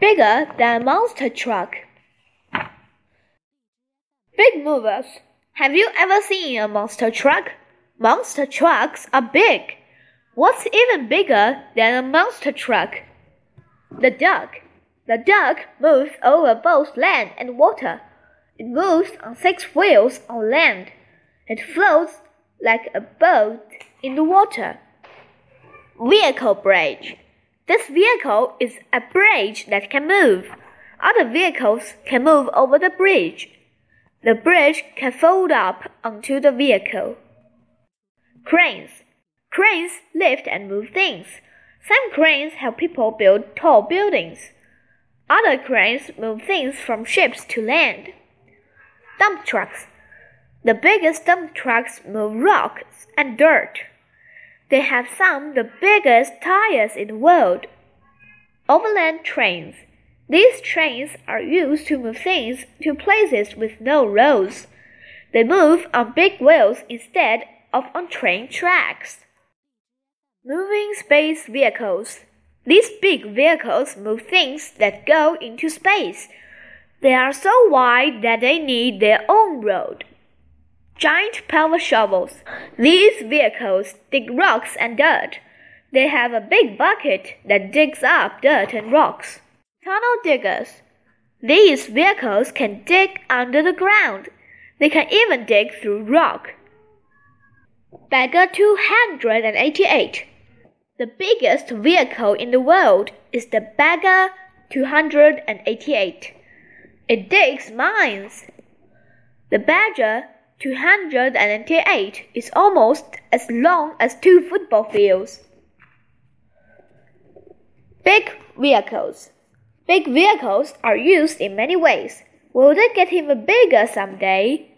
bigger than a monster truck. Big movers. Have you ever seen a monster truck? Monster trucks are big. What's even bigger than a monster truck? The duck. The duck moves over both land and water. It moves on six wheels on land. It floats like a boat in the water. Vehicle bridge. This vehicle is a bridge that can move. Other vehicles can move over the bridge. The bridge can fold up onto the vehicle. Cranes. Cranes lift and move things. Some cranes help people build tall buildings. Other cranes move things from ships to land. Dump trucks. The biggest dump trucks move rocks and dirt. They have some the biggest tires in the world. Overland trains. These trains are used to move things to places with no roads. They move on big wheels instead of on train tracks. Moving space vehicles. These big vehicles move things that go into space. They are so wide that they need their own road. Giant power shovels. These vehicles dig rocks and dirt. They have a big bucket that digs up dirt and rocks. Tunnel diggers. These vehicles can dig under the ground. They can even dig through rock. Bagger 288. The biggest vehicle in the world is the Bagger 288. It digs mines. The Bagger 288 is almost as long as two football fields. Big vehicles. Big vehicles are used in many ways. Will they get even bigger someday?